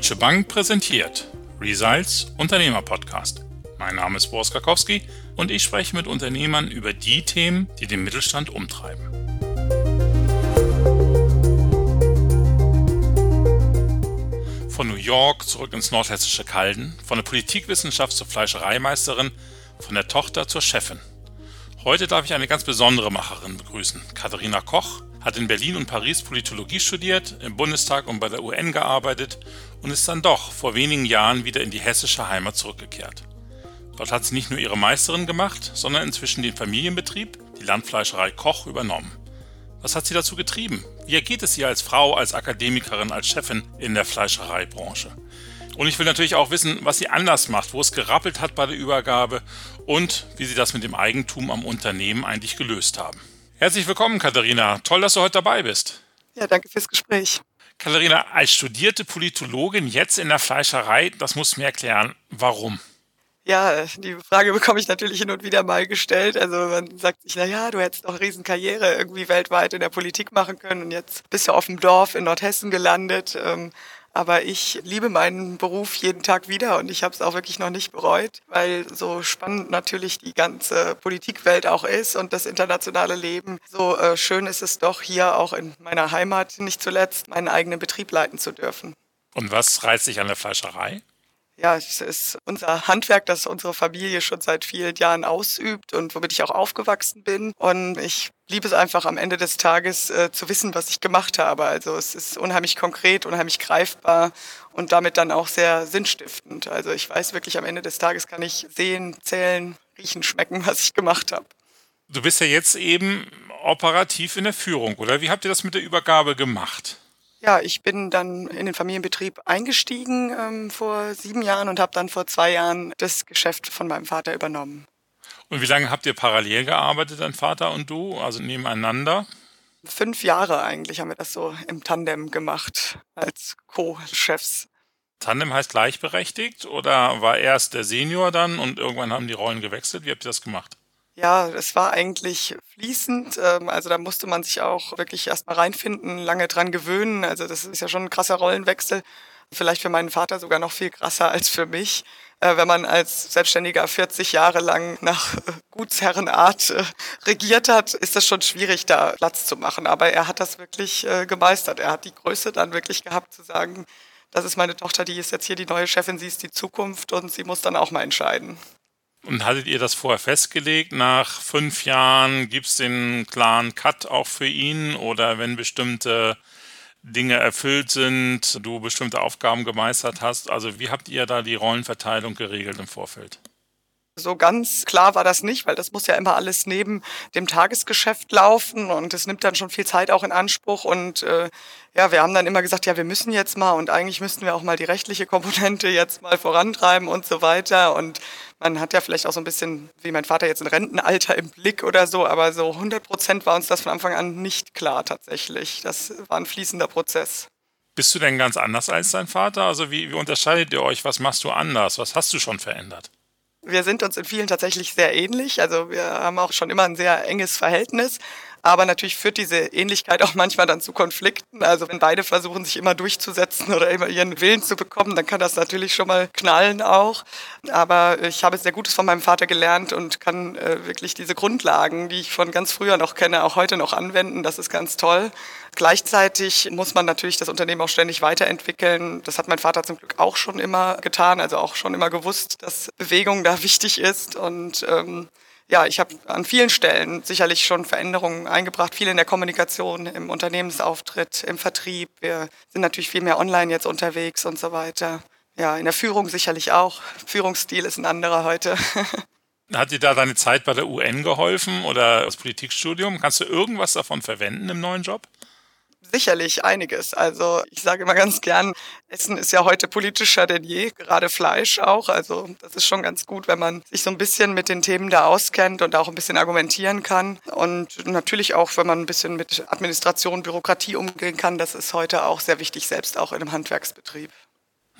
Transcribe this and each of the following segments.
Deutsche Bank präsentiert Results Unternehmer Podcast. Mein Name ist Boris Karkowski und ich spreche mit Unternehmern über die Themen, die den Mittelstand umtreiben. Von New York zurück ins nordhessische Calden, von der Politikwissenschaft zur Fleischereimeisterin, von der Tochter zur Chefin. Heute darf ich eine ganz besondere Macherin begrüßen, Katharina Koch, hat in Berlin und Paris Politologie studiert, im Bundestag und bei der UN gearbeitet und ist dann doch vor wenigen Jahren wieder in die hessische Heimat zurückgekehrt. Dort hat sie nicht nur ihre Meisterin gemacht, sondern inzwischen den Familienbetrieb, die Landfleischerei Koch, übernommen. Was hat sie dazu getrieben? Wie ergeht es ihr als Frau, als Akademikerin, als Chefin in der Fleischereibranche? Und ich will natürlich auch wissen, was sie anders macht, wo es gerappelt hat bei der Übergabe und wie sie das mit dem Eigentum am Unternehmen eigentlich gelöst haben. Herzlich willkommen, Katharina. Toll, dass du heute dabei bist. Ja, danke fürs Gespräch. Katharina, als studierte Politologin jetzt in der Fleischerei, das musst du mir erklären, warum? Ja, die Frage bekomme ich natürlich hin und wieder mal gestellt. Also man sagt sich, na ja, du hättest doch eine Riesenkarriere irgendwie weltweit in der Politik machen können und jetzt bist du auf dem Dorf in Nordhessen gelandet. Aber ich liebe meinen Beruf jeden Tag wieder und ich habe es auch wirklich noch nicht bereut, weil so spannend natürlich die ganze Politikwelt auch ist und das internationale Leben. So äh, schön ist es doch hier auch in meiner Heimat nicht zuletzt meinen eigenen Betrieb leiten zu dürfen. Und was reizt dich an der Fleischerei? Ja, es ist unser Handwerk, das unsere Familie schon seit vielen Jahren ausübt und womit ich auch aufgewachsen bin. Und ich liebe es einfach am Ende des Tages äh, zu wissen, was ich gemacht habe. Also es ist unheimlich konkret, unheimlich greifbar und damit dann auch sehr sinnstiftend. Also ich weiß wirklich, am Ende des Tages kann ich sehen, zählen, riechen, schmecken, was ich gemacht habe. Du bist ja jetzt eben operativ in der Führung, oder? Wie habt ihr das mit der Übergabe gemacht? Ja, ich bin dann in den Familienbetrieb eingestiegen ähm, vor sieben Jahren und habe dann vor zwei Jahren das Geschäft von meinem Vater übernommen. Und wie lange habt ihr parallel gearbeitet, dein Vater und du, also nebeneinander? Fünf Jahre eigentlich haben wir das so im Tandem gemacht als Co-Chefs. Tandem heißt gleichberechtigt oder war erst der Senior dann und irgendwann haben die Rollen gewechselt? Wie habt ihr das gemacht? Ja, es war eigentlich fließend. Ähm, also da musste man sich auch wirklich erstmal reinfinden, lange dran gewöhnen. Also das ist ja schon ein krasser Rollenwechsel. Vielleicht für meinen Vater sogar noch viel krasser als für mich. Äh, wenn man als Selbstständiger 40 Jahre lang nach äh, Gutsherrenart äh, regiert hat, ist das schon schwierig, da Platz zu machen. Aber er hat das wirklich gemeistert. Er hat die Größe dann wirklich gehabt zu sagen, das ist meine Tochter, die ist jetzt hier die neue Chefin, sie ist die Zukunft und sie muss dann auch mal entscheiden. Und hattet ihr das vorher festgelegt? Nach fünf Jahren gibt es den klaren Cut auch für ihn? Oder wenn bestimmte Dinge erfüllt sind, du bestimmte Aufgaben gemeistert hast? Also wie habt ihr da die Rollenverteilung geregelt im Vorfeld? So ganz klar war das nicht, weil das muss ja immer alles neben dem Tagesgeschäft laufen und es nimmt dann schon viel Zeit auch in Anspruch. Und äh, ja, wir haben dann immer gesagt, ja, wir müssen jetzt mal und eigentlich müssten wir auch mal die rechtliche Komponente jetzt mal vorantreiben und so weiter. Und man hat ja vielleicht auch so ein bisschen, wie mein Vater jetzt ein Rentenalter im Blick oder so, aber so 100 Prozent war uns das von Anfang an nicht klar tatsächlich. Das war ein fließender Prozess. Bist du denn ganz anders als dein Vater? Also wie, wie unterscheidet ihr euch? Was machst du anders? Was hast du schon verändert? Wir sind uns in vielen tatsächlich sehr ähnlich. Also wir haben auch schon immer ein sehr enges Verhältnis. Aber natürlich führt diese Ähnlichkeit auch manchmal dann zu Konflikten. Also wenn beide versuchen, sich immer durchzusetzen oder immer ihren Willen zu bekommen, dann kann das natürlich schon mal knallen auch. Aber ich habe sehr Gutes von meinem Vater gelernt und kann äh, wirklich diese Grundlagen, die ich von ganz früher noch kenne, auch heute noch anwenden. Das ist ganz toll. Gleichzeitig muss man natürlich das Unternehmen auch ständig weiterentwickeln. Das hat mein Vater zum Glück auch schon immer getan, also auch schon immer gewusst, dass Bewegung da wichtig ist und ähm, ja, ich habe an vielen Stellen sicherlich schon Veränderungen eingebracht, viel in der Kommunikation, im Unternehmensauftritt, im Vertrieb. Wir sind natürlich viel mehr online jetzt unterwegs und so weiter. Ja, in der Führung sicherlich auch. Führungsstil ist ein anderer heute. Hat dir da deine Zeit bei der UN geholfen oder das Politikstudium? Kannst du irgendwas davon verwenden im neuen Job? Sicherlich einiges. Also ich sage immer ganz gern, Essen ist ja heute politischer denn je, gerade Fleisch auch. Also das ist schon ganz gut, wenn man sich so ein bisschen mit den Themen da auskennt und auch ein bisschen argumentieren kann. Und natürlich auch, wenn man ein bisschen mit Administration, Bürokratie umgehen kann, das ist heute auch sehr wichtig, selbst auch in einem Handwerksbetrieb.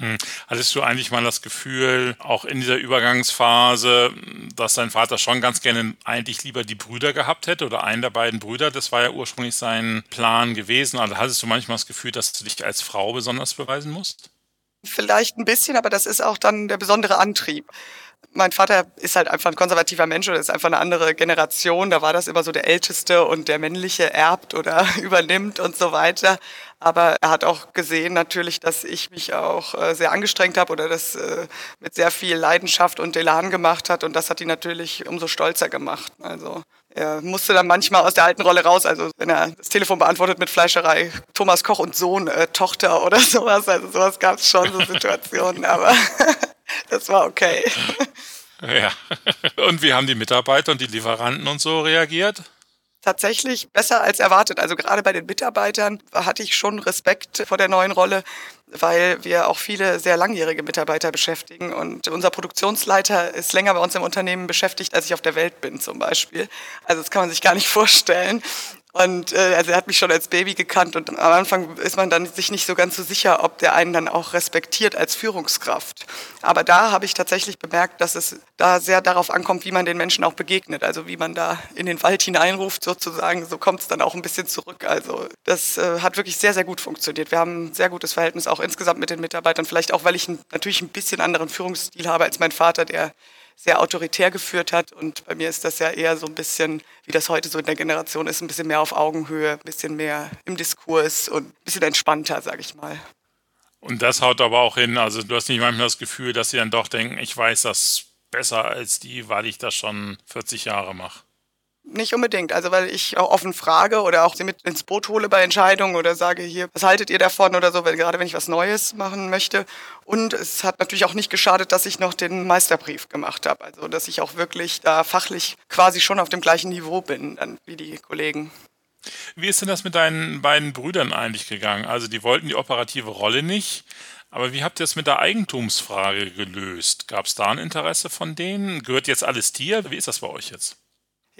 Hm. Hattest du eigentlich mal das Gefühl, auch in dieser Übergangsphase, dass dein Vater schon ganz gerne eigentlich lieber die Brüder gehabt hätte oder einen der beiden Brüder? Das war ja ursprünglich sein Plan gewesen. Also hattest du manchmal das Gefühl, dass du dich als Frau besonders beweisen musst? Vielleicht ein bisschen, aber das ist auch dann der besondere Antrieb mein Vater ist halt einfach ein konservativer Mensch oder ist einfach eine andere Generation. Da war das immer so der Älteste und der Männliche erbt oder übernimmt und so weiter. Aber er hat auch gesehen natürlich, dass ich mich auch äh, sehr angestrengt habe oder das äh, mit sehr viel Leidenschaft und Elan gemacht hat. Und das hat ihn natürlich umso stolzer gemacht. Also er musste dann manchmal aus der alten Rolle raus. Also wenn er das Telefon beantwortet mit Fleischerei, Thomas Koch und Sohn, äh, Tochter oder sowas. Also sowas gab es schon, so Situationen. Aber das war okay. Ja. Und wie haben die Mitarbeiter und die Lieferanten und so reagiert? Tatsächlich besser als erwartet. Also gerade bei den Mitarbeitern hatte ich schon Respekt vor der neuen Rolle, weil wir auch viele sehr langjährige Mitarbeiter beschäftigen. Und unser Produktionsleiter ist länger bei uns im Unternehmen beschäftigt, als ich auf der Welt bin zum Beispiel. Also das kann man sich gar nicht vorstellen. Und äh, also er hat mich schon als Baby gekannt und am Anfang ist man dann sich nicht so ganz so sicher, ob der einen dann auch respektiert als Führungskraft. Aber da habe ich tatsächlich bemerkt, dass es da sehr darauf ankommt, wie man den Menschen auch begegnet. Also wie man da in den Wald hineinruft sozusagen, so kommt es dann auch ein bisschen zurück. Also das äh, hat wirklich sehr, sehr gut funktioniert. Wir haben ein sehr gutes Verhältnis auch insgesamt mit den Mitarbeitern. Vielleicht auch, weil ich ein, natürlich ein bisschen anderen Führungsstil habe als mein Vater, der sehr autoritär geführt hat. Und bei mir ist das ja eher so ein bisschen, wie das heute so in der Generation ist, ein bisschen mehr auf Augenhöhe, ein bisschen mehr im Diskurs und ein bisschen entspannter, sage ich mal. Und das haut aber auch hin. Also du hast nicht manchmal das Gefühl, dass sie dann doch denken, ich weiß das besser als die, weil ich das schon 40 Jahre mache. Nicht unbedingt, also weil ich auch offen frage oder auch sie mit ins Boot hole bei Entscheidungen oder sage hier, was haltet ihr davon oder so, weil gerade wenn ich was Neues machen möchte. Und es hat natürlich auch nicht geschadet, dass ich noch den Meisterbrief gemacht habe, also dass ich auch wirklich da fachlich quasi schon auf dem gleichen Niveau bin dann wie die Kollegen. Wie ist denn das mit deinen beiden Brüdern eigentlich gegangen? Also die wollten die operative Rolle nicht, aber wie habt ihr es mit der Eigentumsfrage gelöst? Gab es da ein Interesse von denen? Gehört jetzt alles dir? Wie ist das bei euch jetzt?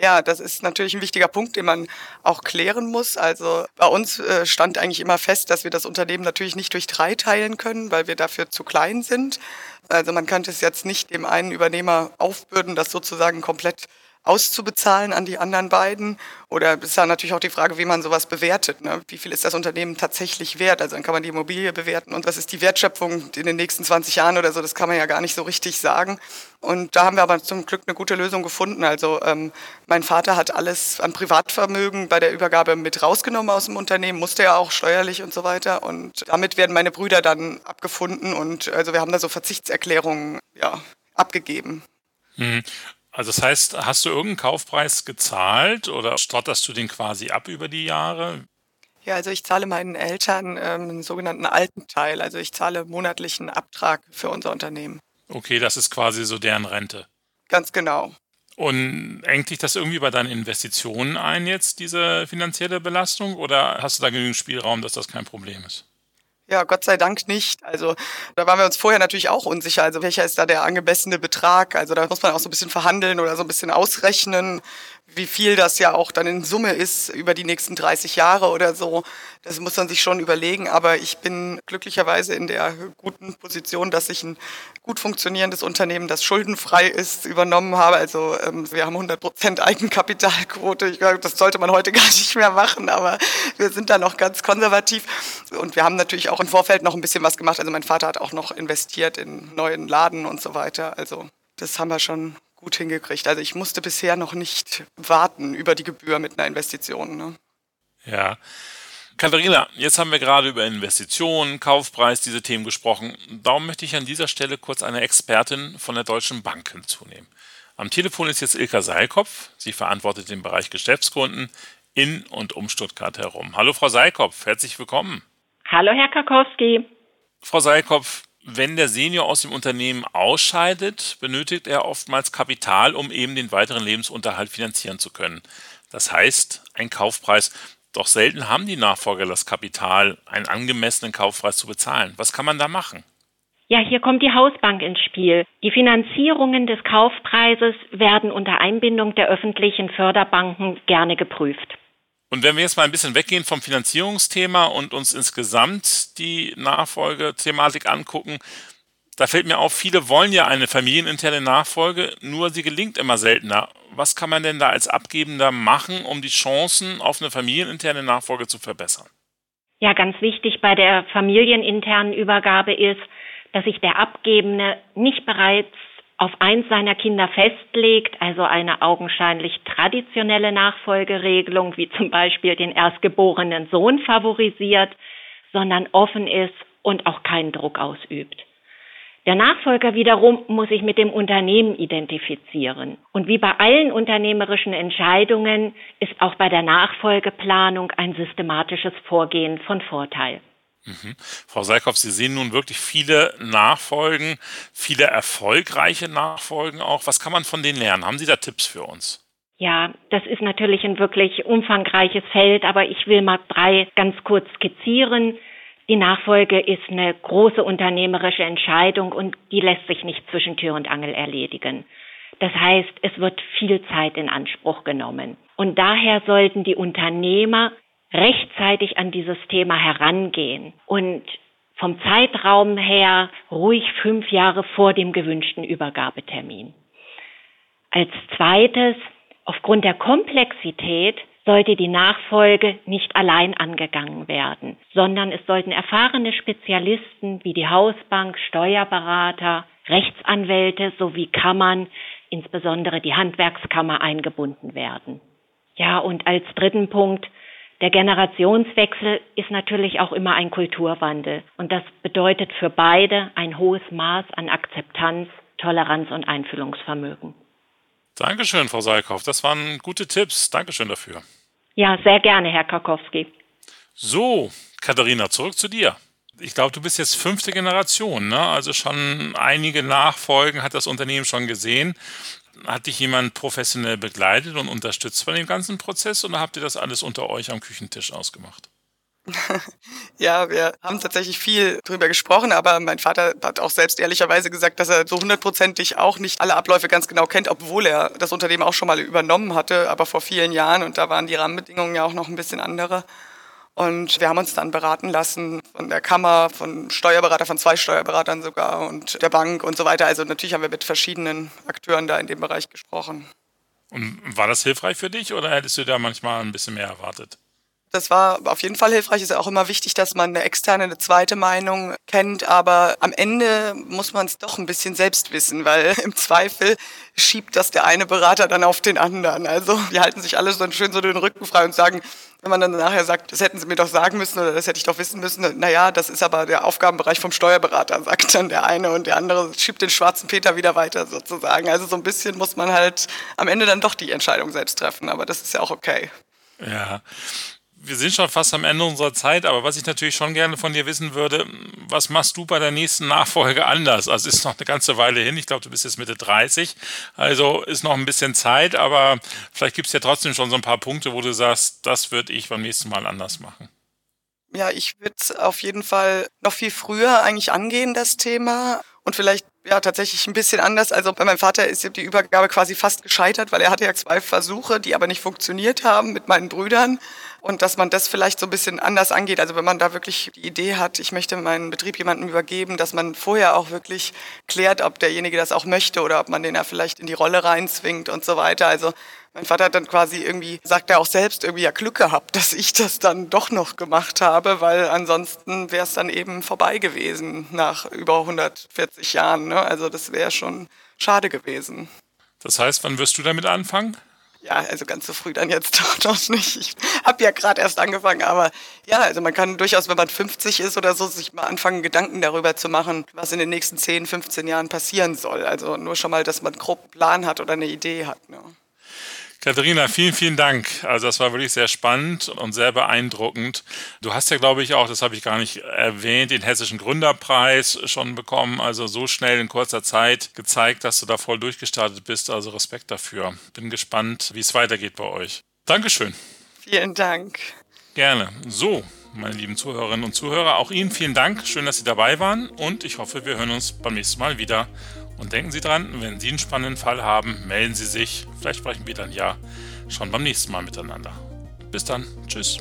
Ja, das ist natürlich ein wichtiger Punkt, den man auch klären muss. Also bei uns äh, stand eigentlich immer fest, dass wir das Unternehmen natürlich nicht durch drei teilen können, weil wir dafür zu klein sind. Also man könnte es jetzt nicht dem einen Übernehmer aufbürden, das sozusagen komplett auszubezahlen an die anderen beiden? Oder ist da natürlich auch die Frage, wie man sowas bewertet. Ne? Wie viel ist das Unternehmen tatsächlich wert? Also dann kann man die Immobilie bewerten und was ist die Wertschöpfung in den nächsten 20 Jahren oder so, das kann man ja gar nicht so richtig sagen. Und da haben wir aber zum Glück eine gute Lösung gefunden. Also ähm, mein Vater hat alles an Privatvermögen bei der Übergabe mit rausgenommen aus dem Unternehmen, musste ja auch steuerlich und so weiter. Und damit werden meine Brüder dann abgefunden und also wir haben da so Verzichtserklärungen ja, abgegeben. Mhm. Also das heißt, hast du irgendeinen Kaufpreis gezahlt oder stotterst du den quasi ab über die Jahre? Ja, also ich zahle meinen Eltern ähm, einen sogenannten alten Teil. Also ich zahle monatlichen Abtrag für unser Unternehmen. Okay, das ist quasi so deren Rente. Ganz genau. Und engt dich das irgendwie bei deinen Investitionen ein jetzt, diese finanzielle Belastung? Oder hast du da genügend Spielraum, dass das kein Problem ist? Ja, Gott sei Dank nicht. Also da waren wir uns vorher natürlich auch unsicher. Also welcher ist da der angemessene Betrag? Also da muss man auch so ein bisschen verhandeln oder so ein bisschen ausrechnen wie viel das ja auch dann in Summe ist über die nächsten 30 Jahre oder so. Das muss man sich schon überlegen. Aber ich bin glücklicherweise in der guten Position, dass ich ein gut funktionierendes Unternehmen, das schuldenfrei ist, übernommen habe. Also ähm, wir haben 100 Prozent Eigenkapitalquote. Ich glaube, das sollte man heute gar nicht mehr machen, aber wir sind da noch ganz konservativ. Und wir haben natürlich auch im Vorfeld noch ein bisschen was gemacht. Also mein Vater hat auch noch investiert in neuen Laden und so weiter. Also das haben wir schon gut hingekriegt. Also ich musste bisher noch nicht warten über die Gebühr mit einer Investition. Ne? Ja. Katharina, jetzt haben wir gerade über Investitionen, Kaufpreis, diese Themen gesprochen. Darum möchte ich an dieser Stelle kurz eine Expertin von der Deutschen Bank hinzunehmen. Am Telefon ist jetzt Ilka Seilkopf. Sie verantwortet den Bereich Geschäftskunden in und um Stuttgart herum. Hallo Frau Seilkopf, herzlich willkommen. Hallo Herr Karkowski. Frau Seilkopf, wenn der Senior aus dem Unternehmen ausscheidet, benötigt er oftmals Kapital, um eben den weiteren Lebensunterhalt finanzieren zu können. Das heißt, ein Kaufpreis. Doch selten haben die Nachfolger das Kapital, einen angemessenen Kaufpreis zu bezahlen. Was kann man da machen? Ja, hier kommt die Hausbank ins Spiel. Die Finanzierungen des Kaufpreises werden unter Einbindung der öffentlichen Förderbanken gerne geprüft. Und wenn wir jetzt mal ein bisschen weggehen vom Finanzierungsthema und uns insgesamt die Nachfolgethematik angucken, da fällt mir auf, viele wollen ja eine familieninterne Nachfolge, nur sie gelingt immer seltener. Was kann man denn da als Abgebender machen, um die Chancen auf eine familieninterne Nachfolge zu verbessern? Ja, ganz wichtig bei der familieninternen Übergabe ist, dass sich der Abgebende nicht bereits auf eins seiner Kinder festlegt, also eine augenscheinlich traditionelle Nachfolgeregelung, wie zum Beispiel den erstgeborenen Sohn favorisiert, sondern offen ist und auch keinen Druck ausübt. Der Nachfolger wiederum muss sich mit dem Unternehmen identifizieren. Und wie bei allen unternehmerischen Entscheidungen ist auch bei der Nachfolgeplanung ein systematisches Vorgehen von Vorteil. Mhm. Frau Seikhoff, Sie sehen nun wirklich viele Nachfolgen, viele erfolgreiche Nachfolgen auch. Was kann man von denen lernen? Haben Sie da Tipps für uns? Ja, das ist natürlich ein wirklich umfangreiches Feld, aber ich will mal drei ganz kurz skizzieren. Die Nachfolge ist eine große unternehmerische Entscheidung und die lässt sich nicht zwischen Tür und Angel erledigen. Das heißt, es wird viel Zeit in Anspruch genommen. Und daher sollten die Unternehmer rechtzeitig an dieses Thema herangehen und vom Zeitraum her ruhig fünf Jahre vor dem gewünschten Übergabetermin. Als zweites, aufgrund der Komplexität sollte die Nachfolge nicht allein angegangen werden, sondern es sollten erfahrene Spezialisten wie die Hausbank, Steuerberater, Rechtsanwälte sowie Kammern, insbesondere die Handwerkskammer, eingebunden werden. Ja, und als dritten Punkt der Generationswechsel ist natürlich auch immer ein Kulturwandel. Und das bedeutet für beide ein hohes Maß an Akzeptanz, Toleranz und Einfühlungsvermögen. Dankeschön, Frau Seikhoff. Das waren gute Tipps. Dankeschön dafür. Ja, sehr gerne, Herr Karkowski. So, Katharina, zurück zu dir. Ich glaube, du bist jetzt fünfte Generation, ne? Also schon einige Nachfolgen hat das Unternehmen schon gesehen. Hat dich jemand professionell begleitet und unterstützt bei dem ganzen Prozess oder habt ihr das alles unter euch am Küchentisch ausgemacht? ja, wir haben tatsächlich viel drüber gesprochen, aber mein Vater hat auch selbst ehrlicherweise gesagt, dass er so hundertprozentig auch nicht alle Abläufe ganz genau kennt, obwohl er das Unternehmen auch schon mal übernommen hatte, aber vor vielen Jahren und da waren die Rahmenbedingungen ja auch noch ein bisschen andere. Und wir haben uns dann beraten lassen von der Kammer, von Steuerberater, von zwei Steuerberatern sogar und der Bank und so weiter. Also natürlich haben wir mit verschiedenen Akteuren da in dem Bereich gesprochen. Und war das hilfreich für dich oder hättest du da manchmal ein bisschen mehr erwartet? Das war auf jeden Fall hilfreich. Ist auch immer wichtig, dass man eine externe, eine zweite Meinung kennt. Aber am Ende muss man es doch ein bisschen selbst wissen, weil im Zweifel schiebt das der eine Berater dann auf den anderen. Also die halten sich alle so schön so den Rücken frei und sagen, wenn man dann nachher sagt, das hätten sie mir doch sagen müssen oder das hätte ich doch wissen müssen, naja, das ist aber der Aufgabenbereich vom Steuerberater, sagt dann der eine und der andere schiebt den schwarzen Peter wieder weiter sozusagen. Also so ein bisschen muss man halt am Ende dann doch die Entscheidung selbst treffen, aber das ist ja auch okay. Ja, wir sind schon fast am Ende unserer Zeit, aber was ich natürlich schon gerne von dir wissen würde, was machst du bei der nächsten Nachfolge anders? Also ist noch eine ganze Weile hin. Ich glaube, du bist jetzt Mitte 30. Also ist noch ein bisschen Zeit, aber vielleicht gibt es ja trotzdem schon so ein paar Punkte, wo du sagst, das würde ich beim nächsten Mal anders machen. Ja, ich würde auf jeden Fall noch viel früher eigentlich angehen, das Thema. Und vielleicht ja tatsächlich ein bisschen anders. Also bei meinem Vater ist die Übergabe quasi fast gescheitert, weil er hatte ja zwei Versuche, die aber nicht funktioniert haben mit meinen Brüdern und dass man das vielleicht so ein bisschen anders angeht. Also wenn man da wirklich die Idee hat, ich möchte meinen Betrieb jemandem übergeben, dass man vorher auch wirklich klärt, ob derjenige das auch möchte oder ob man den ja vielleicht in die Rolle reinzwingt und so weiter. Also mein Vater hat dann quasi irgendwie, sagt er auch selbst, irgendwie ja Glück gehabt, dass ich das dann doch noch gemacht habe, weil ansonsten wäre es dann eben vorbei gewesen nach über 140 Jahren. Ne? Also das wäre schon schade gewesen. Das heißt, wann wirst du damit anfangen? Ja, also ganz so früh dann jetzt doch nicht. Ich habe ja gerade erst angefangen, aber ja, also man kann durchaus, wenn man 50 ist oder so, sich mal anfangen, Gedanken darüber zu machen, was in den nächsten 10, 15 Jahren passieren soll. Also nur schon mal, dass man einen groben Plan hat oder eine Idee hat. Ne? Katharina, vielen, vielen Dank. Also das war wirklich sehr spannend und sehr beeindruckend. Du hast ja, glaube ich, auch, das habe ich gar nicht erwähnt, den Hessischen Gründerpreis schon bekommen. Also so schnell in kurzer Zeit gezeigt, dass du da voll durchgestartet bist. Also Respekt dafür. Bin gespannt, wie es weitergeht bei euch. Dankeschön. Vielen Dank. Gerne. So, meine lieben Zuhörerinnen und Zuhörer, auch Ihnen vielen Dank. Schön, dass Sie dabei waren und ich hoffe, wir hören uns beim nächsten Mal wieder. Und denken Sie dran, wenn Sie einen spannenden Fall haben, melden Sie sich. Vielleicht sprechen wir dann ja schon beim nächsten Mal miteinander. Bis dann. Tschüss.